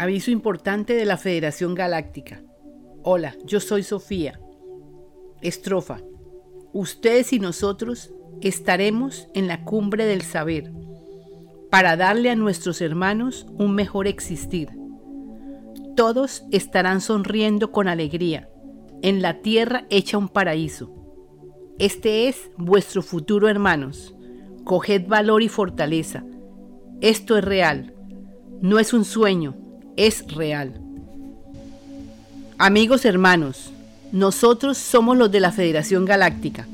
Aviso importante de la Federación Galáctica. Hola, yo soy Sofía. Estrofa. Ustedes y nosotros estaremos en la cumbre del saber para darle a nuestros hermanos un mejor existir. Todos estarán sonriendo con alegría, en la tierra hecha un paraíso. Este es vuestro futuro, hermanos. Coged valor y fortaleza. Esto es real. No es un sueño, es real. Amigos hermanos, nosotros somos los de la Federación Galáctica.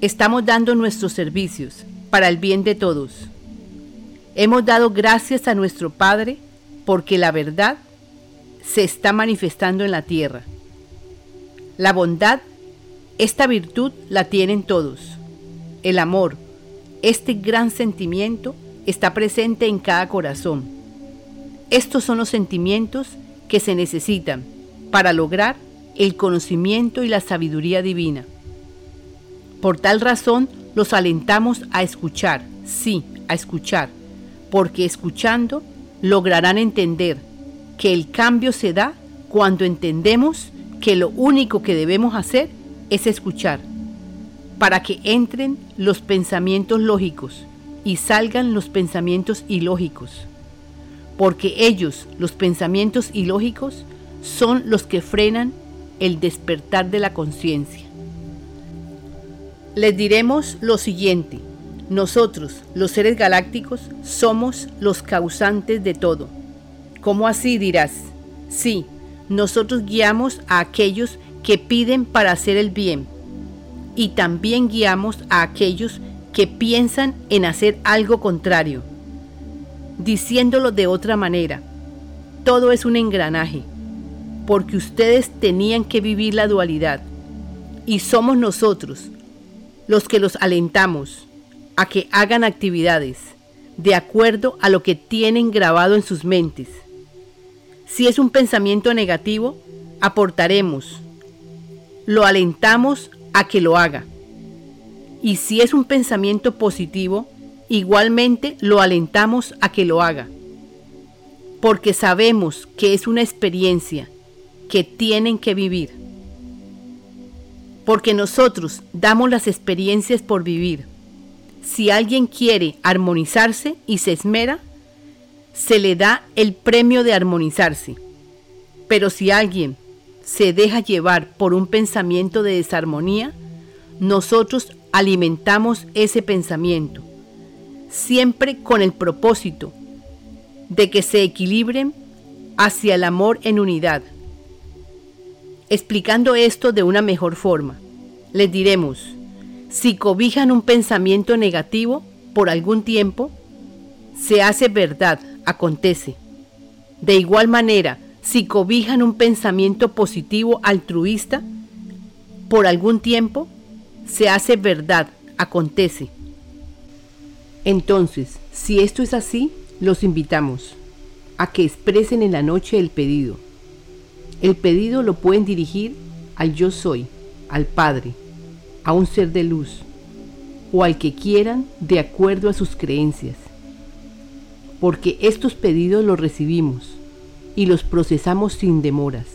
Estamos dando nuestros servicios para el bien de todos. Hemos dado gracias a nuestro Padre porque la verdad se está manifestando en la tierra. La bondad, esta virtud la tienen todos. El amor, este gran sentimiento, está presente en cada corazón estos son los sentimientos que se necesitan para lograr el conocimiento y la sabiduría divina. Por tal razón, los alentamos a escuchar, sí, a escuchar, porque escuchando lograrán entender que el cambio se da cuando entendemos que lo único que debemos hacer es escuchar, para que entren los pensamientos lógicos y salgan los pensamientos ilógicos porque ellos, los pensamientos ilógicos, son los que frenan el despertar de la conciencia. Les diremos lo siguiente, nosotros, los seres galácticos, somos los causantes de todo. ¿Cómo así dirás? Sí, nosotros guiamos a aquellos que piden para hacer el bien y también guiamos a aquellos que piensan en hacer algo contrario Diciéndolo de otra manera, todo es un engranaje, porque ustedes tenían que vivir la dualidad, y somos nosotros los que los alentamos a que hagan actividades de acuerdo a lo que tienen grabado en sus mentes. Si es un pensamiento negativo, aportaremos, lo alentamos a que lo haga. Y si es un pensamiento positivo, igualmente lo alentamos a que lo haga, porque sabemos que es una experiencia que tienen que vivir, porque nosotros damos las experiencias por vivir. Si alguien quiere armonizarse y se esmera, se le da el premio de armonizarse. Pero si alguien se deja llevar por un pensamiento de desarmonía, nosotros alimentamos ese pensamiento siempre con el propósito de que se equilibren hacia el amor en unidad. Explicando esto de una mejor forma, les diremos, si cobijan un pensamiento negativo por algún tiempo, se hace verdad, acontece. De igual manera, si cobijan un pensamiento positivo altruista, por algún tiempo, se hace verdad, acontece. Entonces, si esto es así, los invitamos a que expresen en la noche el pedido. El pedido lo pueden dirigir al yo soy, al Padre, a un ser de luz o al que quieran de acuerdo a sus creencias. Porque estos pedidos los recibimos y los procesamos sin demoras,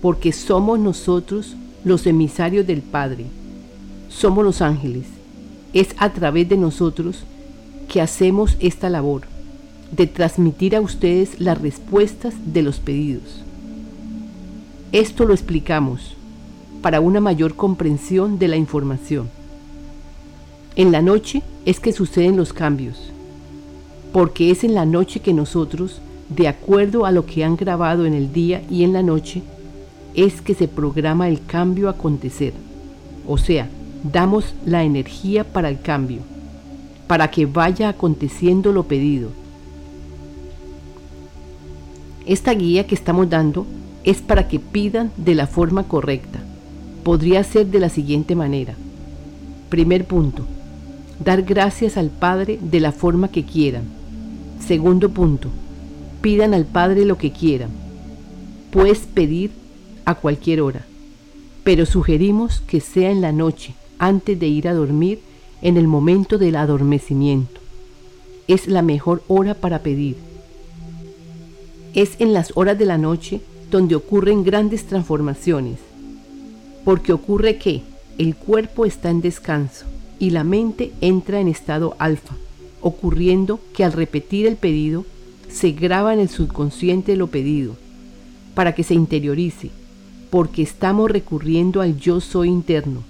porque somos nosotros los emisarios del Padre, somos los ángeles. Es a través de nosotros que hacemos esta labor de transmitir a ustedes las respuestas de los pedidos. Esto lo explicamos para una mayor comprensión de la información. En la noche es que suceden los cambios, porque es en la noche que nosotros, de acuerdo a lo que han grabado en el día y en la noche, es que se programa el cambio a acontecer. O sea, damos la energía para el cambio para que vaya aconteciendo lo pedido. Esta guía que estamos dando es para que pidan de la forma correcta. Podría ser de la siguiente manera. Primer punto, dar gracias al Padre de la forma que quieran. Segundo punto, pidan al Padre lo que quieran. Puedes pedir a cualquier hora, pero sugerimos que sea en la noche, antes de ir a dormir en el momento del adormecimiento. Es la mejor hora para pedir. Es en las horas de la noche donde ocurren grandes transformaciones, porque ocurre que el cuerpo está en descanso y la mente entra en estado alfa, ocurriendo que al repetir el pedido se graba en el subconsciente lo pedido, para que se interiorice, porque estamos recurriendo al yo soy interno,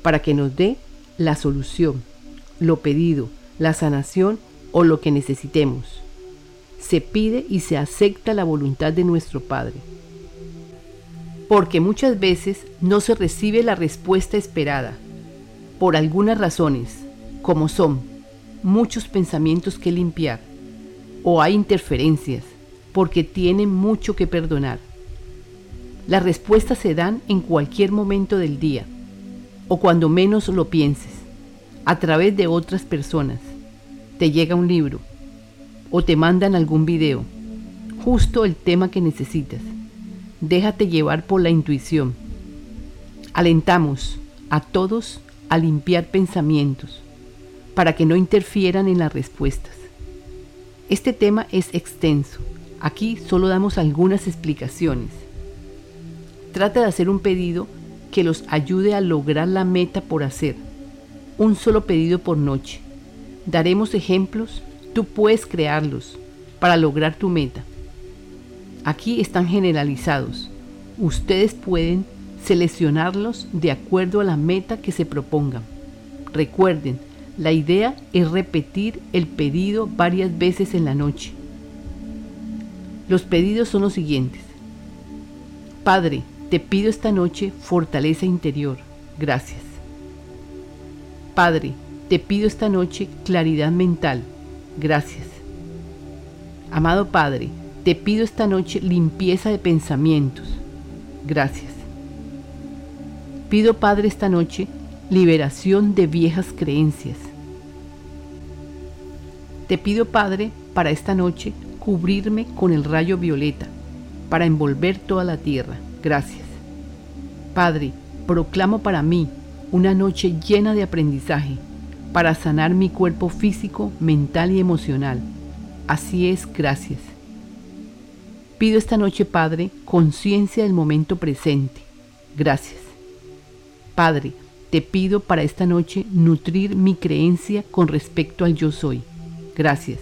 para que nos dé la solución, lo pedido, la sanación o lo que necesitemos. Se pide y se acepta la voluntad de nuestro Padre. Porque muchas veces no se recibe la respuesta esperada, por algunas razones, como son muchos pensamientos que limpiar, o hay interferencias, porque tienen mucho que perdonar. Las respuestas se dan en cualquier momento del día, o cuando menos lo pienses, a través de otras personas. Te llega un libro, o te mandan algún video, justo el tema que necesitas. Déjate llevar por la intuición. Alentamos a todos a limpiar pensamientos para que no interfieran en las respuestas. Este tema es extenso. Aquí solo damos algunas explicaciones. Trata de hacer un pedido que los ayude a lograr la meta por hacer. Un solo pedido por noche. Daremos ejemplos, tú puedes crearlos para lograr tu meta. Aquí están generalizados. Ustedes pueden seleccionarlos de acuerdo a la meta que se propongan. Recuerden, la idea es repetir el pedido varias veces en la noche. Los pedidos son los siguientes. Padre, te pido esta noche fortaleza interior. Gracias. Padre, te pido esta noche claridad mental. Gracias. Amado Padre, te pido esta noche limpieza de pensamientos. Gracias. Pido, Padre, esta noche liberación de viejas creencias. Te pido, Padre, para esta noche cubrirme con el rayo violeta, para envolver toda la tierra. Gracias. Padre, proclamo para mí una noche llena de aprendizaje, para sanar mi cuerpo físico, mental y emocional. Así es, gracias. Pido esta noche, Padre, conciencia del momento presente. Gracias. Padre, te pido para esta noche nutrir mi creencia con respecto al yo soy. Gracias.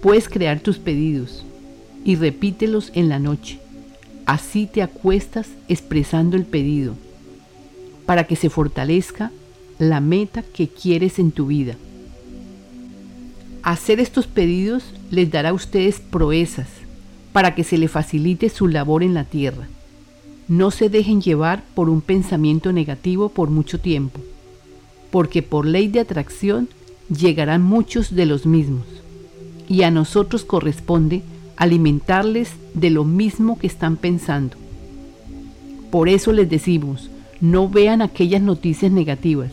Puedes crear tus pedidos y repítelos en la noche. Así te acuestas expresando el pedido para que se fortalezca la meta que quieres en tu vida. Hacer estos pedidos les dará a ustedes proezas para que se le facilite su labor en la tierra. No se dejen llevar por un pensamiento negativo por mucho tiempo, porque por ley de atracción llegarán muchos de los mismos, y a nosotros corresponde alimentarles de lo mismo que están pensando. Por eso les decimos, no vean aquellas noticias negativas,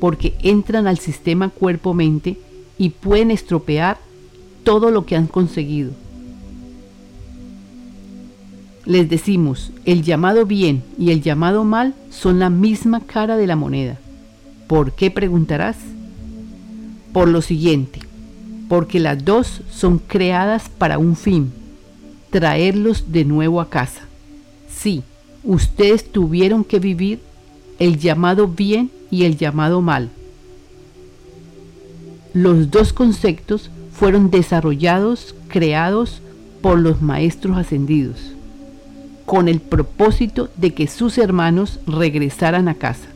porque entran al sistema cuerpo-mente y pueden estropear todo lo que han conseguido. Les decimos, el llamado bien y el llamado mal son la misma cara de la moneda. ¿Por qué preguntarás? Por lo siguiente, porque las dos son creadas para un fin, traerlos de nuevo a casa. Sí, ustedes tuvieron que vivir el llamado bien y el llamado mal. Los dos conceptos fueron desarrollados, creados por los maestros ascendidos con el propósito de que sus hermanos regresaran a casa.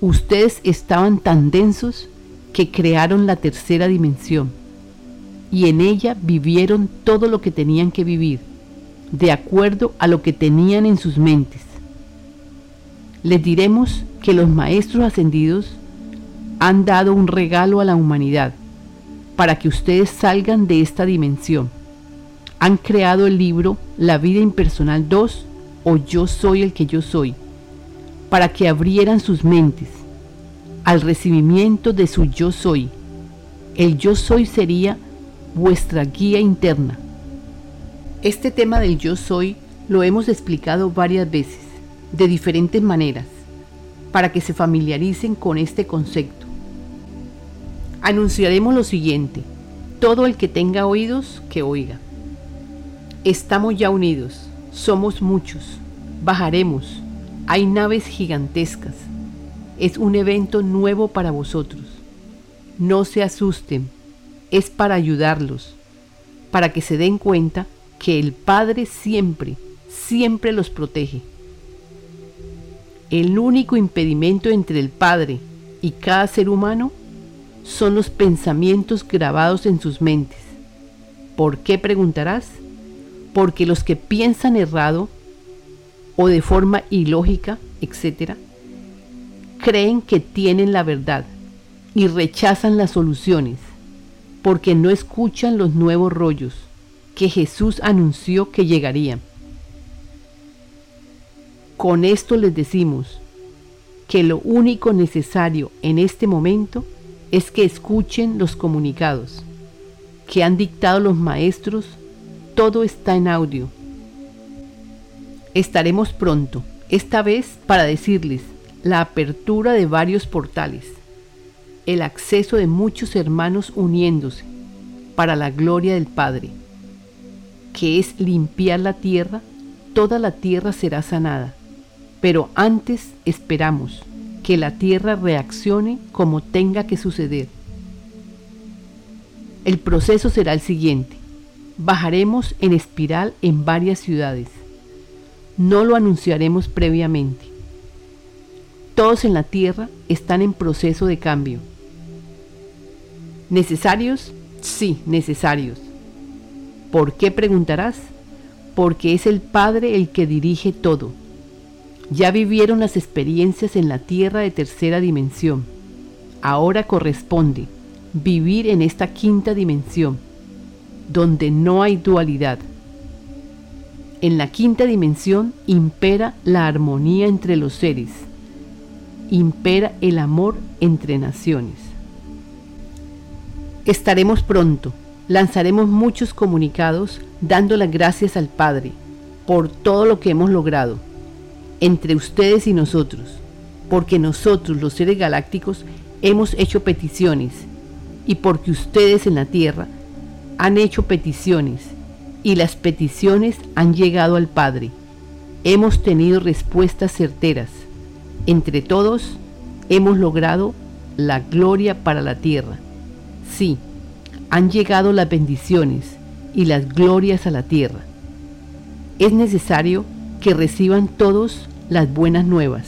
Ustedes estaban tan densos que crearon la tercera dimensión y en ella vivieron todo lo que tenían que vivir, de acuerdo a lo que tenían en sus mentes. Les diremos que los maestros ascendidos han dado un regalo a la humanidad para que ustedes salgan de esta dimensión han creado el libro La vida impersonal 2 o Yo soy el que yo soy, para que abrieran sus mentes al recibimiento de su yo soy. El yo soy sería vuestra guía interna. Este tema del yo soy lo hemos explicado varias veces, de diferentes maneras, para que se familiaricen con este concepto. Anunciaremos lo siguiente todo el que tenga oídos, que oiga. Estamos ya unidos, somos muchos, bajaremos, hay naves gigantescas. Es un evento nuevo para vosotros. No se asusten, es para ayudarlos, para que se den cuenta que el Padre siempre, siempre los protege. El único impedimento entre el Padre y cada ser humano son los pensamientos grabados en sus mentes. ¿Por qué preguntarás? Porque los que piensan errado o de forma ilógica, etc., creen que tienen la verdad y rechazan las soluciones porque no escuchan los nuevos rollos que Jesús anunció que llegarían. Con esto les decimos que lo único necesario en este momento es que escuchen los comunicados que han dictado los maestros. Todo está en audio. Estaremos pronto, esta vez para decirles la apertura de varios portales, el acceso de muchos hermanos uniéndose para la gloria del Padre, que es limpiar la tierra, toda la tierra será sanada. Pero antes esperamos que la Tierra reaccione como tenga que suceder. El proceso será el siguiente. Bajaremos en espiral en varias ciudades. No lo anunciaremos previamente. Todos en la Tierra están en proceso de cambio. ¿Necesarios? Sí, necesarios. ¿Por qué preguntarás? Porque es el Padre el que dirige todo ya vivieron las experiencias en la tierra de tercera dimensión. Ahora corresponde vivir en esta quinta dimensión, donde no hay dualidad. En la quinta dimensión impera la armonía entre los seres, impera el amor entre naciones. Estaremos pronto, lanzaremos muchos comunicados dando las gracias al Padre por todo lo que hemos logrado entre ustedes y nosotros, porque nosotros los seres galácticos hemos hecho peticiones y porque ustedes en la Tierra han hecho peticiones y las peticiones han llegado al Padre. Hemos tenido respuestas certeras. Entre todos hemos logrado la gloria para la Tierra. Sí, han llegado las bendiciones y las glorias a la Tierra. Es necesario que reciban todos las buenas nuevas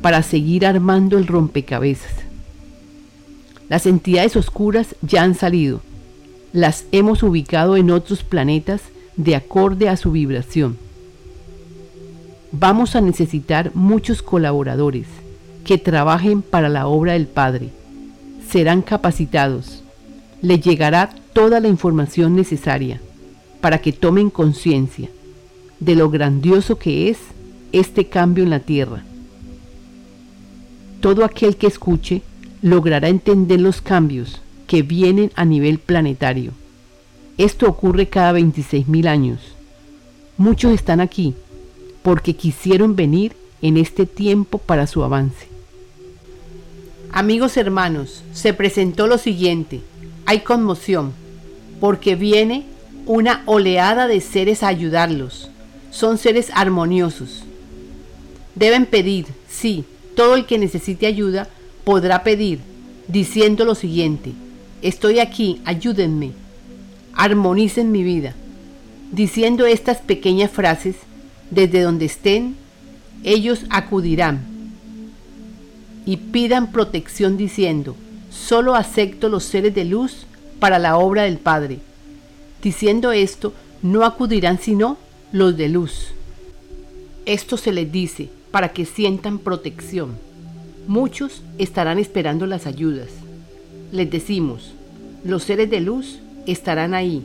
para seguir armando el rompecabezas. Las entidades oscuras ya han salido. Las hemos ubicado en otros planetas de acorde a su vibración. Vamos a necesitar muchos colaboradores que trabajen para la obra del Padre. Serán capacitados. Les llegará toda la información necesaria para que tomen conciencia de lo grandioso que es este cambio en la tierra. Todo aquel que escuche logrará entender los cambios que vienen a nivel planetario. Esto ocurre cada 26.000 años. Muchos están aquí porque quisieron venir en este tiempo para su avance. Amigos hermanos, se presentó lo siguiente. Hay conmoción porque viene una oleada de seres a ayudarlos son seres armoniosos. Deben pedir, sí, todo el que necesite ayuda podrá pedir, diciendo lo siguiente, estoy aquí, ayúdenme, armonicen mi vida. Diciendo estas pequeñas frases, desde donde estén, ellos acudirán y pidan protección diciendo, solo acepto los seres de luz para la obra del Padre. Diciendo esto, no acudirán sino los de luz. Esto se les dice para que sientan protección. Muchos estarán esperando las ayudas. Les decimos, los seres de luz estarán ahí,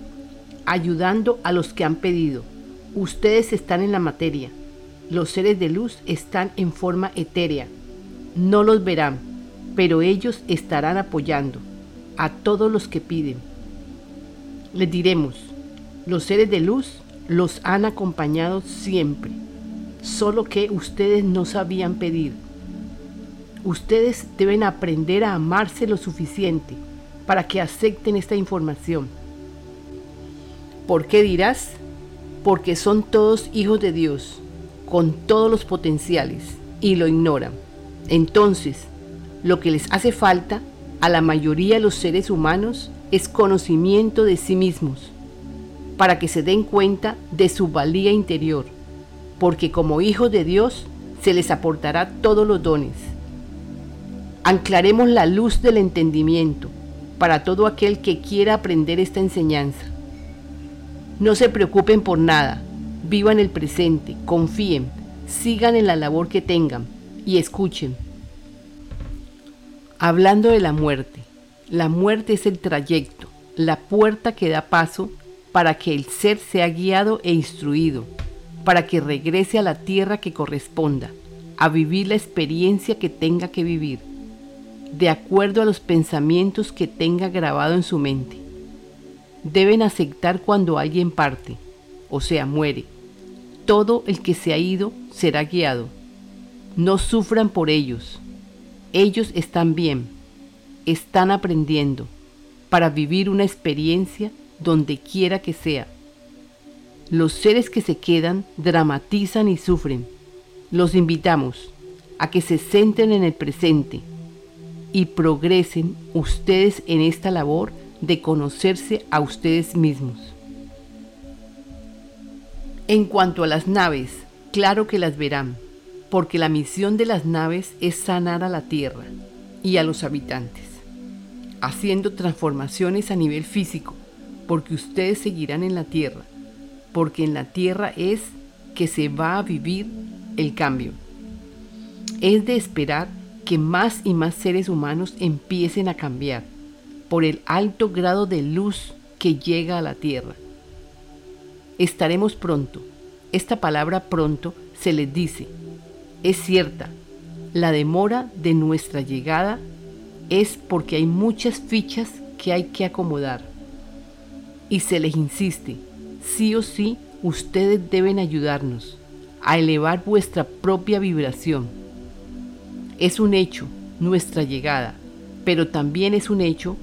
ayudando a los que han pedido. Ustedes están en la materia. Los seres de luz están en forma etérea. No los verán, pero ellos estarán apoyando a todos los que piden. Les diremos, los seres de luz los han acompañado siempre, solo que ustedes no sabían pedir. Ustedes deben aprender a amarse lo suficiente para que acepten esta información. ¿Por qué dirás? Porque son todos hijos de Dios, con todos los potenciales, y lo ignoran. Entonces, lo que les hace falta a la mayoría de los seres humanos es conocimiento de sí mismos, para que se den cuenta de su valía interior, porque como hijos de Dios se les aportará todos los dones. Anclaremos la luz del entendimiento para todo aquel que quiera aprender esta enseñanza. No se preocupen por nada, vivan el presente, confíen, sigan en la labor que tengan y escuchen. Hablando de la muerte, la muerte es el trayecto, la puerta que da paso para que el ser sea guiado e instruido, para que regrese a la tierra que corresponda, a vivir la experiencia que tenga que vivir, de acuerdo a los pensamientos que tenga grabado en su mente. Deben aceptar cuando alguien parte, o sea, muere. Todo el que se ha ido será guiado. No sufran por ellos. Ellos están bien, están aprendiendo para vivir una experiencia donde quiera que sea. Los seres que se quedan dramatizan y sufren. Los invitamos a que se centren en el presente y progresen ustedes en esta labor de conocerse a ustedes mismos. En cuanto a las naves, claro que las verán, porque la misión de las naves es sanar a la Tierra y a los habitantes, haciendo transformaciones a nivel físico, porque ustedes seguirán en la Tierra, porque en la Tierra es que se va a vivir el cambio. Es de esperar que más y más seres humanos empiecen a cambiar por el alto grado de luz que llega a la tierra. Estaremos pronto. Esta palabra pronto se les dice. Es cierta. La demora de nuestra llegada es porque hay muchas fichas que hay que acomodar. Y se les insiste, sí o sí, ustedes deben ayudarnos a elevar vuestra propia vibración. Es un hecho nuestra llegada, pero también es un hecho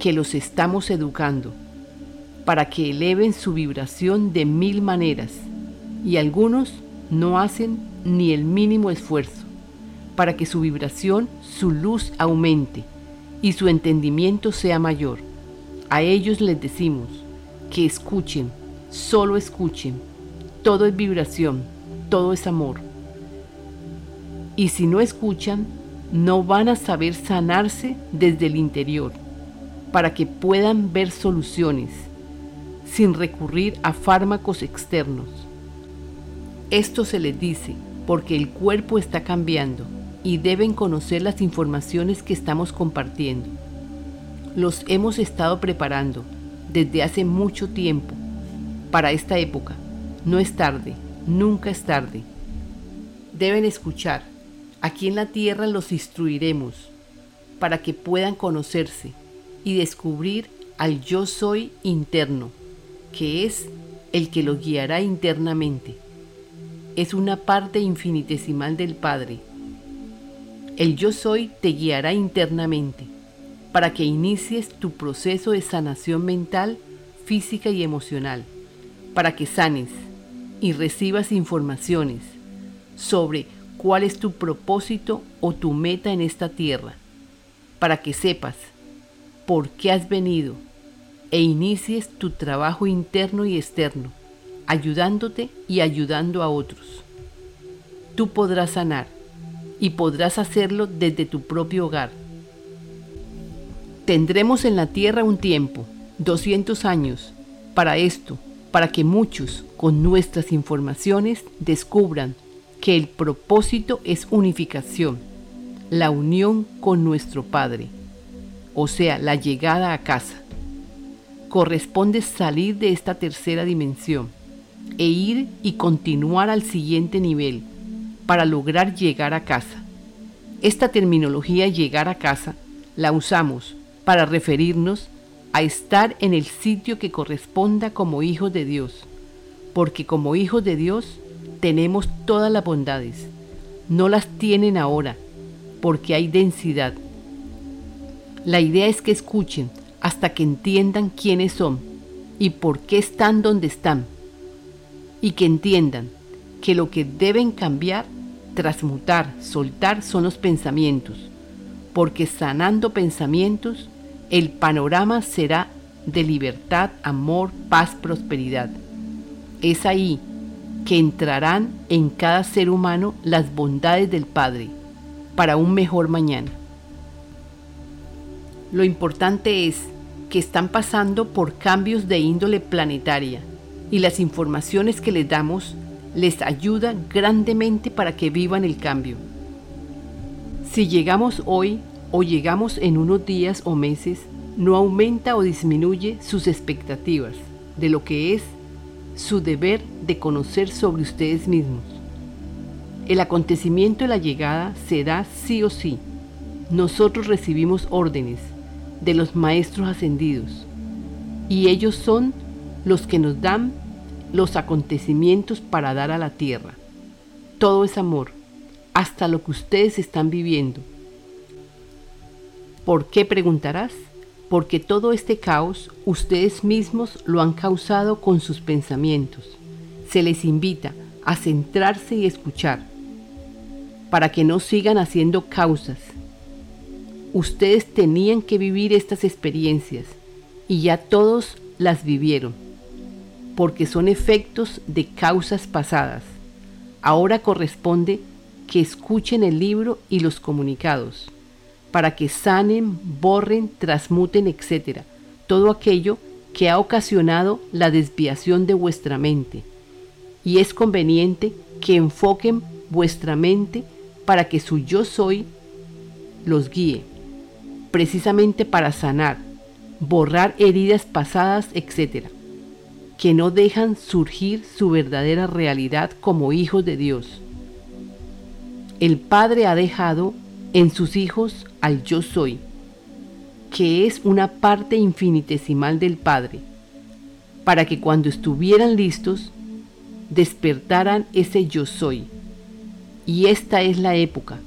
que los estamos educando para que eleven su vibración de mil maneras y algunos no hacen ni el mínimo esfuerzo para que su vibración, su luz aumente y su entendimiento sea mayor. A ellos les decimos que escuchen, solo escuchen. Todo es vibración, todo es amor. Y si no escuchan, no van a saber sanarse desde el interior para que puedan ver soluciones sin recurrir a fármacos externos. Esto se les dice porque el cuerpo está cambiando y deben conocer las informaciones que estamos compartiendo. Los hemos estado preparando desde hace mucho tiempo para esta época. No es tarde, nunca es tarde. Deben escuchar. Aquí en la tierra los instruiremos para que puedan conocerse y descubrir al yo soy interno, que es el que lo guiará internamente. Es una parte infinitesimal del Padre. El yo soy te guiará internamente para que inicies tu proceso de sanación mental, física y emocional, para que sanes y recibas informaciones sobre cuál es tu propósito o tu meta en esta tierra, para que sepas por qué has venido e inicies tu trabajo interno y externo, ayudándote y ayudando a otros. Tú podrás sanar y podrás hacerlo desde tu propio hogar. Tendremos en la tierra un tiempo, 200 años, para esto, para que muchos con nuestras informaciones descubran que el propósito es unificación, la unión con nuestro Padre o sea, la llegada a casa. Corresponde salir de esta tercera dimensión e ir y continuar al siguiente nivel para lograr llegar a casa. Esta terminología llegar a casa la usamos para referirnos a estar en el sitio que corresponda como hijos de Dios, porque como hijos de Dios tenemos todas las bondades. No las tienen ahora, porque hay densidad, la idea es que escuchen hasta que entiendan quiénes son y por qué están donde están. Y que entiendan que lo que deben cambiar, transmutar, soltar son los pensamientos, porque sanando pensamientos, el panorama será de libertad, amor, paz, prosperidad. Es ahí que entrarán en cada ser humano las bondades del Padre para un mejor mañana. Lo importante es que están pasando por cambios de índole planetaria y las informaciones que les damos les ayuda grandemente para que vivan el cambio. Si llegamos hoy o llegamos en unos días o meses, no aumenta o disminuye sus expectativas de lo que es su deber de conocer sobre ustedes mismos. El acontecimiento de la llegada se da sí o sí. Nosotros recibimos órdenes de los maestros ascendidos y ellos son los que nos dan los acontecimientos para dar a la tierra. Todo es amor, hasta lo que ustedes están viviendo. ¿Por qué preguntarás? Porque todo este caos ustedes mismos lo han causado con sus pensamientos. Se les invita a centrarse y escuchar, para que no sigan haciendo causas. Ustedes tenían que vivir estas experiencias y ya todos las vivieron porque son efectos de causas pasadas. Ahora corresponde que escuchen el libro y los comunicados, para que sanen, borren, transmuten, etc. Todo aquello que ha ocasionado la desviación de vuestra mente. Y es conveniente que enfoquen vuestra mente para que su yo soy los guíe, precisamente para sanar, borrar heridas pasadas, etc que no dejan surgir su verdadera realidad como hijos de Dios. El Padre ha dejado en sus hijos al yo soy, que es una parte infinitesimal del Padre, para que cuando estuvieran listos, despertaran ese yo soy. Y esta es la época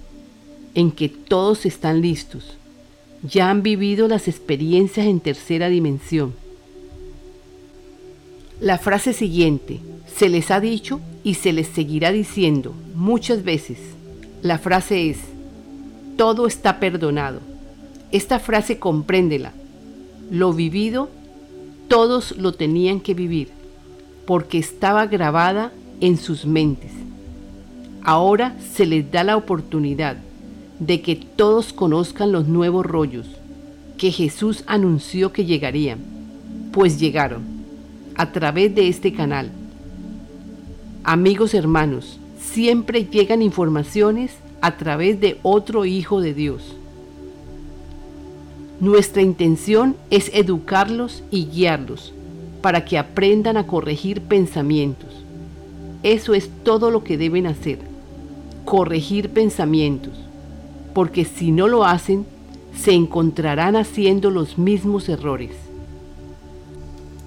en que todos están listos, ya han vivido las experiencias en tercera dimensión la frase siguiente se les ha dicho y se les seguirá diciendo muchas veces. La frase es, todo está perdonado. Esta frase compréndela. Lo vivido, todos lo tenían que vivir, porque estaba grabada en sus mentes. Ahora se les da la oportunidad de que todos conozcan los nuevos rollos que Jesús anunció que llegarían, pues llegaron a través de este canal. Amigos hermanos, siempre llegan informaciones a través de otro Hijo de Dios. Nuestra intención es educarlos y guiarlos para que aprendan a corregir pensamientos. Eso es todo lo que deben hacer, corregir pensamientos, porque si no lo hacen, se encontrarán haciendo los mismos errores.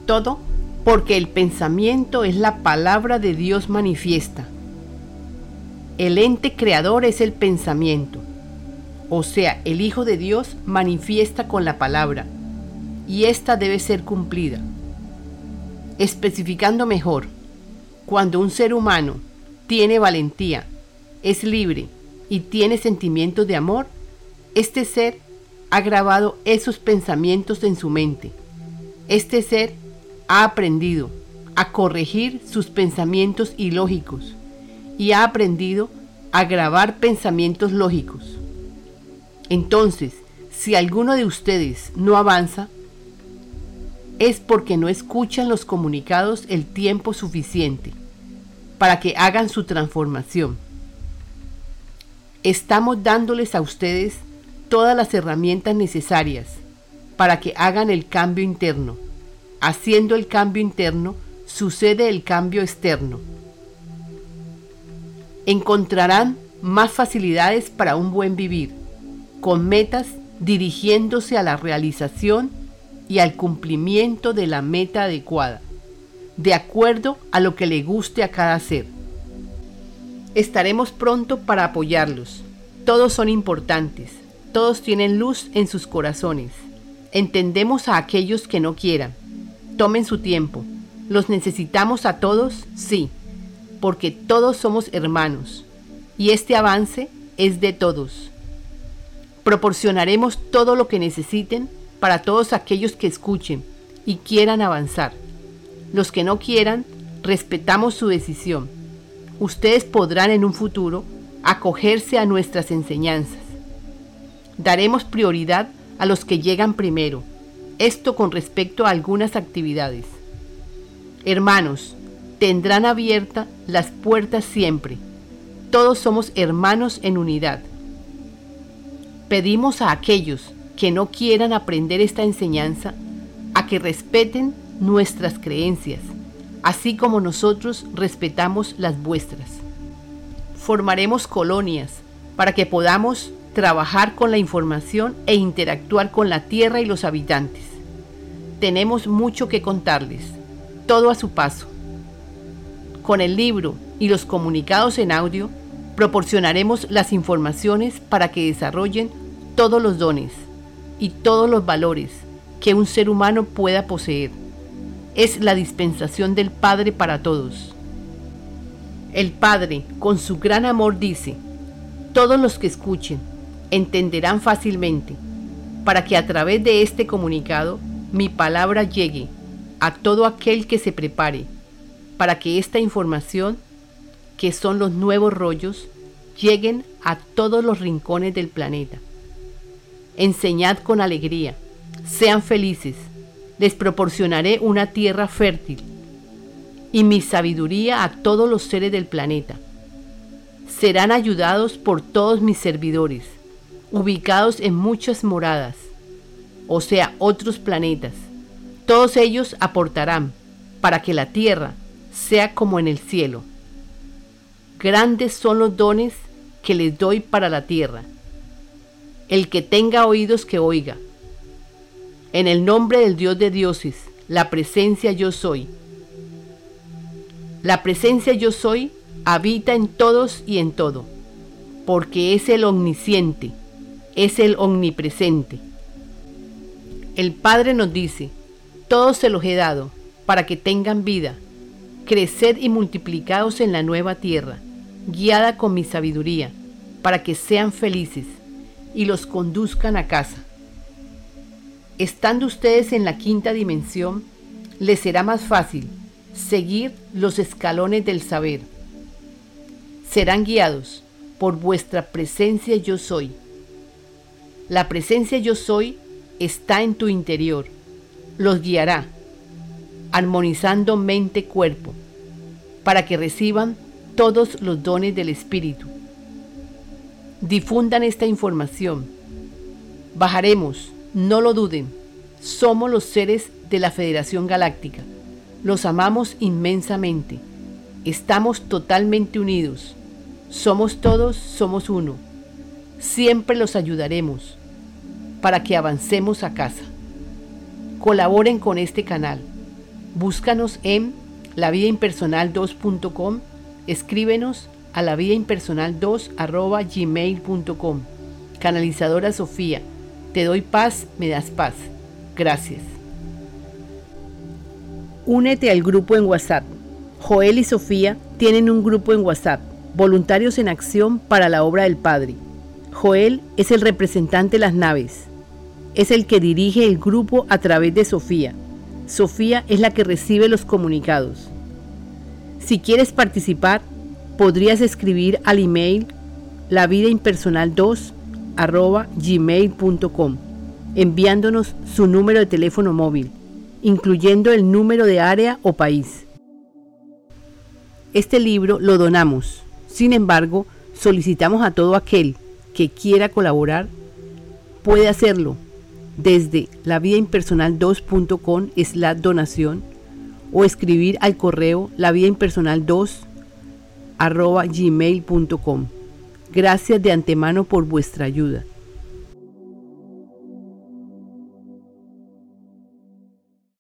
Todo porque el pensamiento es la palabra de Dios manifiesta. El ente creador es el pensamiento, o sea, el Hijo de Dios manifiesta con la palabra, y ésta debe ser cumplida. Especificando mejor, cuando un ser humano tiene valentía, es libre y tiene sentimientos de amor, este ser ha grabado esos pensamientos en su mente. Este ser ha aprendido a corregir sus pensamientos ilógicos y ha aprendido a grabar pensamientos lógicos. Entonces, si alguno de ustedes no avanza, es porque no escuchan los comunicados el tiempo suficiente para que hagan su transformación. Estamos dándoles a ustedes todas las herramientas necesarias para que hagan el cambio interno Haciendo el cambio interno, sucede el cambio externo. Encontrarán más facilidades para un buen vivir, con metas dirigiéndose a la realización y al cumplimiento de la meta adecuada, de acuerdo a lo que le guste a cada ser. Estaremos pronto para apoyarlos. Todos son importantes, todos tienen luz en sus corazones Entendemos a aquellos que no quieran. Tomen su tiempo. ¿Los necesitamos a todos? Sí, porque todos somos hermanos. Y este avance es de todos. Proporcionaremos todo lo que necesiten para todos aquellos que escuchen y quieran avanzar. Los que no quieran, respetamos su decisión. Ustedes podrán en un futuro acogerse a nuestras enseñanzas. Daremos prioridad a los que llegan primero, esto con respecto a algunas actividades. Hermanos, tendrán abierta las puertas siempre. Todos somos hermanos en unidad. Pedimos a aquellos que no quieran aprender esta enseñanza a que respeten nuestras creencias, así como nosotros respetamos las vuestras. Formaremos colonias para que podamos trabajar con la información e interactuar con la tierra y los habitantes. Tenemos mucho que contarles, todo a su paso. Con el libro y los comunicados en audio, proporcionaremos las informaciones para que desarrollen todos los dones y todos los valores que un ser humano pueda poseer. Es la dispensación del Padre para todos. El Padre, con su gran amor, dice, todos los que escuchen entenderán fácilmente, para que a través de este comunicado mi palabra llegue a todo aquel que se prepare, para que esta información, que son los nuevos rollos, lleguen a todos los rincones del planeta. Enseñad con alegría, sean felices, les proporcionaré una tierra fértil y mi sabiduría a todos los seres del planeta. Serán ayudados por todos mis servidores, ubicados en muchas moradas, o sea, otros planetas. Todos ellos aportarán para que la tierra sea como en el cielo. Grandes son los dones que les doy para la tierra el que tenga oídos que oiga. En el nombre del Dios de dioses, la presencia yo soy. La presencia yo soy habita en todos y en todo, porque es el omnisciente, es el omnipresente. El Padre nos dice, todos se los he dado, para que tengan vida, creced y multiplicaos en la nueva tierra, guiada con mi sabiduría, para que sean felices y los conduzcan a casa. Estando ustedes en la quinta dimensión, les será más fácil seguir los escalones del saber. Serán guiados por vuestra presencia yo soy. La presencia yo soy está en tu interior. Los guiará, armonizando mente-cuerpo, para que reciban todos los dones del Espíritu Difundan esta información. Bajaremos, no lo duden. Somos los seres de la Federación Galáctica. Los amamos inmensamente. Estamos totalmente unidos. Somos todos, somos uno. Siempre los ayudaremos para que avancemos a casa. Colaboren con este canal. Búscanos en lavidaimpersonal2.com. Escríbenos a la vida impersonal 2 arroba gmail.com. Canalizadora Sofía, te doy paz, me das paz. Gracias. Únete al grupo en WhatsApp. Joel y Sofía tienen un grupo en WhatsApp, Voluntarios en Acción para la Obra del Padre. Joel es el representante de las naves. Es el que dirige el grupo a través de Sofía. Sofía es la que recibe los comunicados. Si quieres participar, podrías escribir al email lavidaimpersonal2 gmail.com enviándonos su número de teléfono móvil, incluyendo el número de área o país. Este libro lo donamos. Sin embargo, solicitamos a todo aquel que quiera colaborar, puede hacerlo desde lavidaimpersonal2.com es la donación o escribir al correo lavidaimpersonal2 arroba gmail.com. Gracias de antemano por vuestra ayuda.